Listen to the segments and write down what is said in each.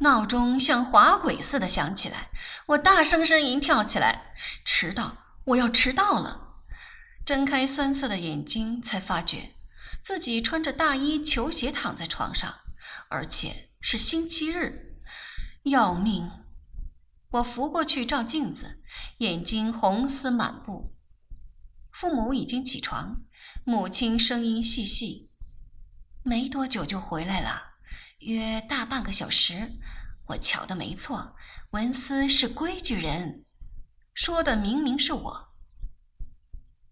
闹钟像滑轨似的响起来，我大声呻吟，跳起来，迟到！我要迟到了！睁开酸涩的眼睛，才发觉自己穿着大衣、球鞋躺在床上，而且是星期日，要命！我扶过去照镜子，眼睛红丝满布。父母已经起床，母亲声音细细：“没多久就回来了。”约大半个小时，我瞧的没错，文思是规矩人，说的明明是我。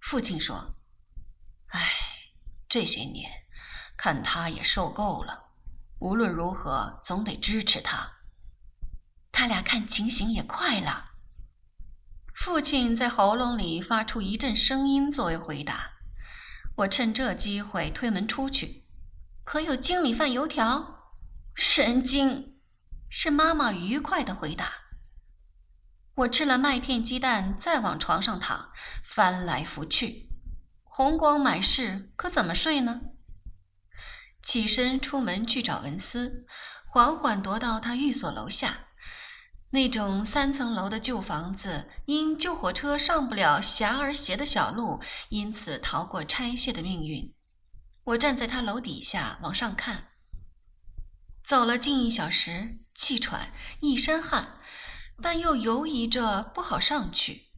父亲说：“唉，这些年看他也受够了，无论如何总得支持他。他俩看情形也快了。”父亲在喉咙里发出一阵声音作为回答。我趁这机会推门出去，可有精米饭油条？神经，是妈妈愉快的回答。我吃了麦片鸡蛋，再往床上躺，翻来覆去，红光满室，可怎么睡呢？起身出门去找文思，缓缓踱到他寓所楼下。那种三层楼的旧房子，因救火车上不了狭而斜的小路，因此逃过拆卸的命运。我站在他楼底下往上看。走了近一小时，气喘，一身汗，但又犹疑着不好上去。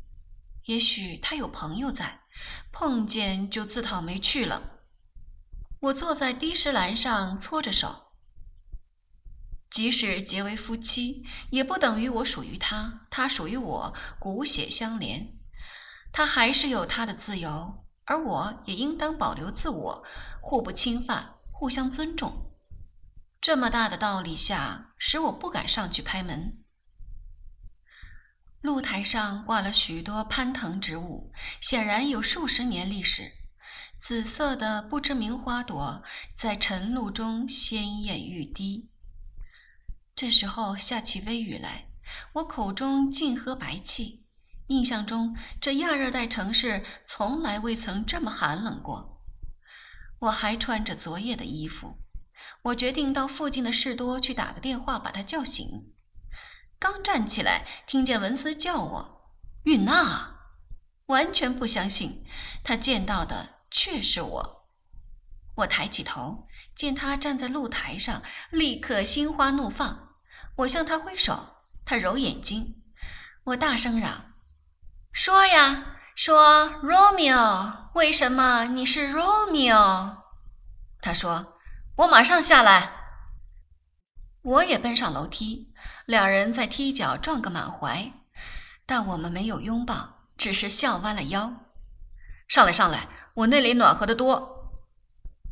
也许他有朋友在，碰见就自讨没趣了。我坐在低石栏上搓着手。即使结为夫妻，也不等于我属于他，他属于我，骨血相连。他还是有他的自由，而我也应当保留自我，互不侵犯，互相尊重。这么大的道理下，使我不敢上去拍门。露台上挂了许多攀藤植物，显然有数十年历史。紫色的不知名花朵在晨露中鲜艳欲滴。这时候下起微雨来，我口中尽喝白气。印象中，这亚热带城市从来未曾这么寒冷过。我还穿着昨夜的衣服。我决定到附近的士多去打个电话，把他叫醒。刚站起来，听见文斯叫我“允娜”，完全不相信他见到的却是我。我抬起头，见他站在露台上，立刻心花怒放。我向他挥手，他揉眼睛。我大声嚷：“说呀，说，Romeo，为什么你是 Romeo？” 他说。我马上下来。我也奔上楼梯，两人在梯脚撞个满怀，但我们没有拥抱，只是笑弯了腰。上来，上来，我那里暖和得多。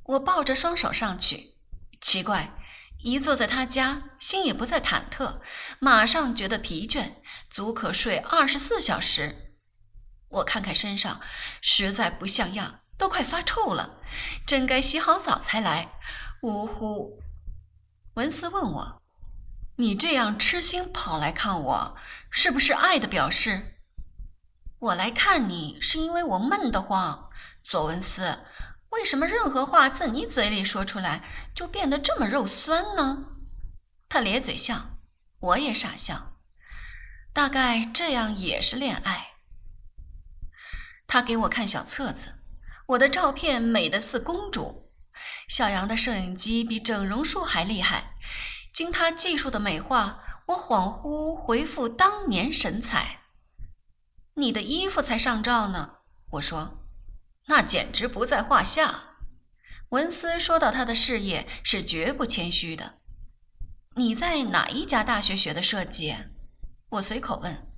我抱着双手上去，奇怪，一坐在他家，心也不再忐忑，马上觉得疲倦，足可睡二十四小时。我看看身上，实在不像样，都快发臭了，真该洗好澡才来。呜呼！文斯问我：“你这样痴心跑来看我，是不是爱的表示？”我来看你是因为我闷得慌。左文斯，为什么任何话自你嘴里说出来就变得这么肉酸呢？他咧嘴笑，我也傻笑。大概这样也是恋爱。他给我看小册子，我的照片美得似公主。小杨的摄影机比整容术还厉害，经他技术的美化，我恍惚回复当年神采。你的衣服才上照呢，我说，那简直不在话下。文斯说到他的事业是绝不谦虚的。你在哪一家大学学的设计？我随口问。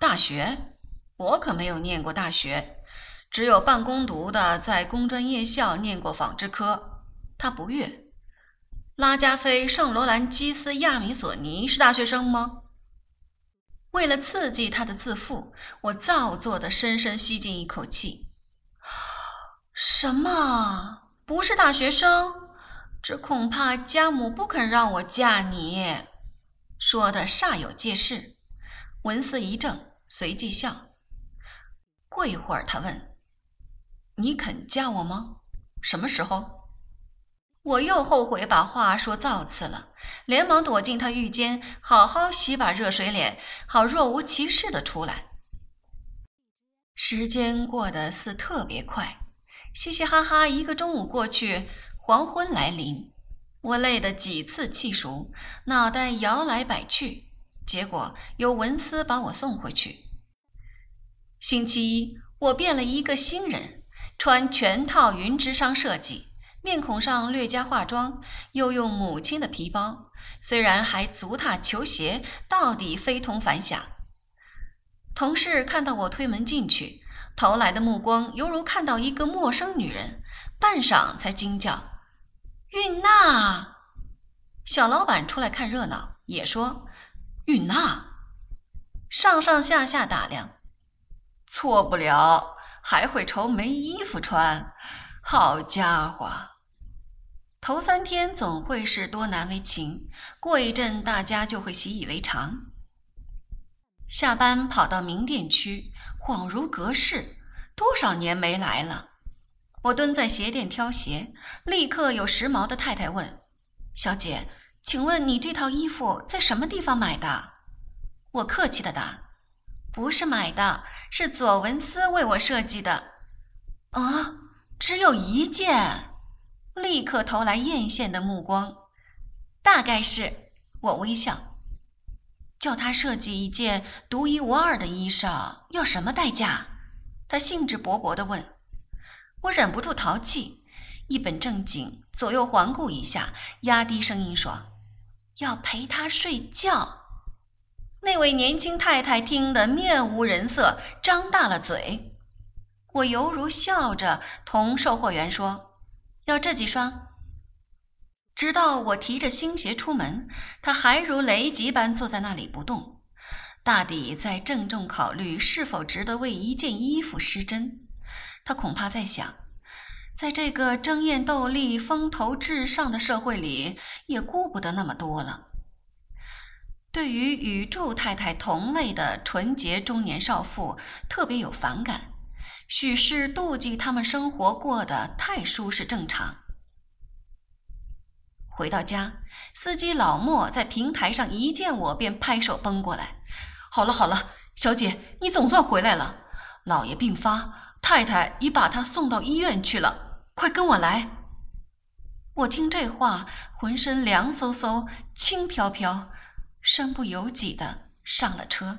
大学？我可没有念过大学。只有半工读的在工专夜校念过纺织科，他不悦。拉加菲、圣罗兰基斯、亚米索尼是大学生吗？为了刺激他的自负，我造作的深深吸进一口气。什么？不是大学生？这恐怕家母不肯让我嫁你。说的煞有介事。文思一怔，随即笑。过一会儿，他问。你肯嫁我吗？什么时候？我又后悔把话说造次了。连忙躲进他浴间，好好洗把热水脸，好若无其事的出来。时间过得似特别快，嘻嘻哈哈，一个中午过去，黄昏来临，我累得几次气熟，脑袋摇来摆去，结果由文思把我送回去。星期一，我变了一个新人，穿全套云之商设计，面孔上略加化妆，又用母亲的皮包，虽然还足踏球鞋，到底非同凡响。同事看到我推门进去，投来的目光犹如看到一个陌生女人，半晌才惊叫：“韵娜！”小老板出来看热闹，也说：“韵娜！”上上下下打量。错不了，还会愁没衣服穿。好家伙，头三天总会是多难为情，过一阵大家就会习以为常。下班跑到名店区，恍如隔世，多少年没来了。我蹲在鞋店挑鞋，立刻有时髦的太太问：“小姐，请问你这套衣服在什么地方买的？”我客气的答。不是买的，是左文思为我设计的。啊，只有一件，立刻投来艳羡的目光。大概是，我微笑。叫他设计一件独一无二的衣裳，要什么代价？他兴致勃勃地问。我忍不住淘气，一本正经，左右环顾一下，压低声音说：“要陪他睡觉。”那位年轻太太听得面无人色，张大了嘴。我犹如笑着同售货员说：“要这几双。”直到我提着新鞋出门，他还如雷击般坐在那里不动，大抵在郑重考虑是否值得为一件衣服失真。他恐怕在想，在这个争艳斗丽、风头至上的社会里，也顾不得那么多了。对于与祝太太同类的纯洁中年少妇，特别有反感，许是妒忌他们生活过得太舒适正常。回到家，司机老莫在平台上一见我便拍手奔过来：“好了好了，小姐，你总算回来了。老爷病发，太太已把他送到医院去了，快跟我来。”我听这话，浑身凉飕飕、轻飘飘。身不由己的上了车。